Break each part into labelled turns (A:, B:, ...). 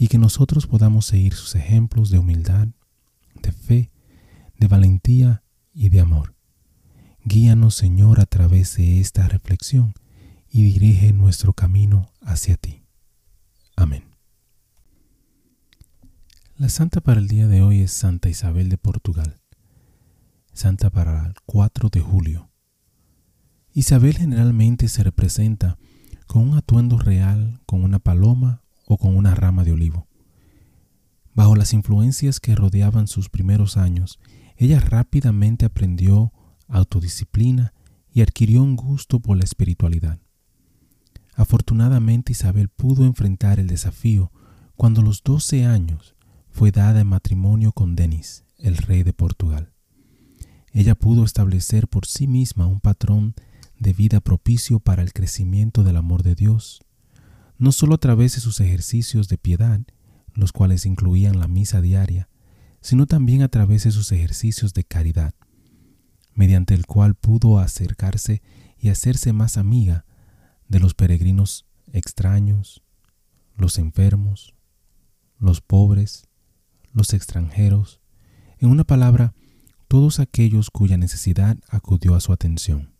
A: y que nosotros podamos seguir sus ejemplos de humildad, de fe, de valentía y de amor. Guíanos, Señor, a través de esta reflexión y dirige nuestro camino hacia ti. Amén. La santa para el día de hoy es Santa Isabel de Portugal. Santa para el 4 de julio. Isabel generalmente se representa con un atuendo real, con una paloma o con una rama de olivo. Bajo las influencias que rodeaban sus primeros años, ella rápidamente aprendió autodisciplina y adquirió un gusto por la espiritualidad. Afortunadamente Isabel pudo enfrentar el desafío cuando a los 12 años fue dada en matrimonio con Denis, el rey de Portugal. Ella pudo establecer por sí misma un patrón de vida propicio para el crecimiento del amor de Dios, no solo a través de sus ejercicios de piedad, los cuales incluían la misa diaria, sino también a través de sus ejercicios de caridad, mediante el cual pudo acercarse y hacerse más amiga de los peregrinos extraños, los enfermos, los pobres, los extranjeros, en una palabra, todos aquellos cuya necesidad acudió a su atención.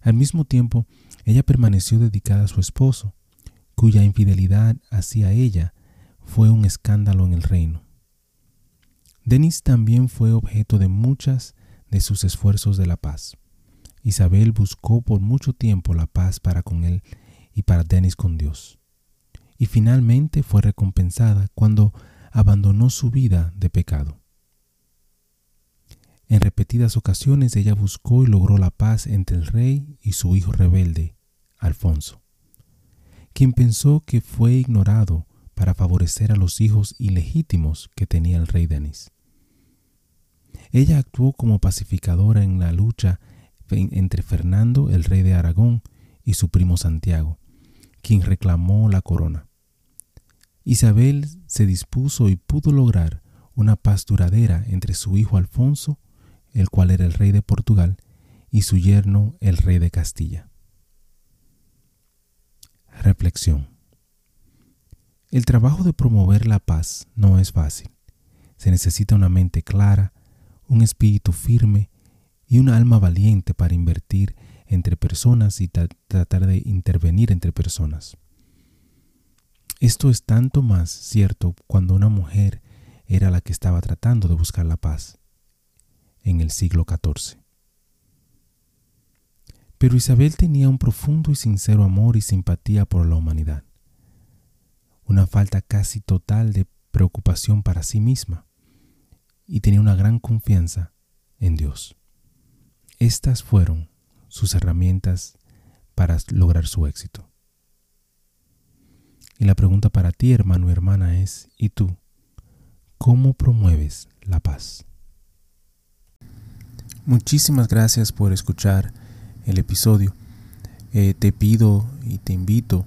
A: Al mismo tiempo, ella permaneció dedicada a su esposo, cuya infidelidad hacia ella fue un escándalo en el reino. Denis también fue objeto de muchas de sus esfuerzos de la paz. Isabel buscó por mucho tiempo la paz para con él y para Denis con Dios. Y finalmente fue recompensada cuando abandonó su vida de pecado. En repetidas ocasiones ella buscó y logró la paz entre el rey y su hijo rebelde, Alfonso, quien pensó que fue ignorado para favorecer a los hijos ilegítimos que tenía el rey Denis. Ella actuó como pacificadora en la lucha entre Fernando, el rey de Aragón, y su primo Santiago, quien reclamó la corona. Isabel se dispuso y pudo lograr una paz duradera entre su hijo Alfonso el cual era el rey de Portugal, y su yerno el rey de Castilla. Reflexión. El trabajo de promover la paz no es fácil. Se necesita una mente clara, un espíritu firme y una alma valiente para invertir entre personas y tratar de intervenir entre personas. Esto es tanto más cierto cuando una mujer era la que estaba tratando de buscar la paz en el siglo XIV. Pero Isabel tenía un profundo y sincero amor y simpatía por la humanidad, una falta casi total de preocupación para sí misma, y tenía una gran confianza en Dios. Estas fueron sus herramientas para lograr su éxito. Y la pregunta para ti, hermano y hermana, es, ¿y tú? ¿Cómo promueves la paz? Muchísimas gracias por escuchar el episodio. Eh, te pido y te invito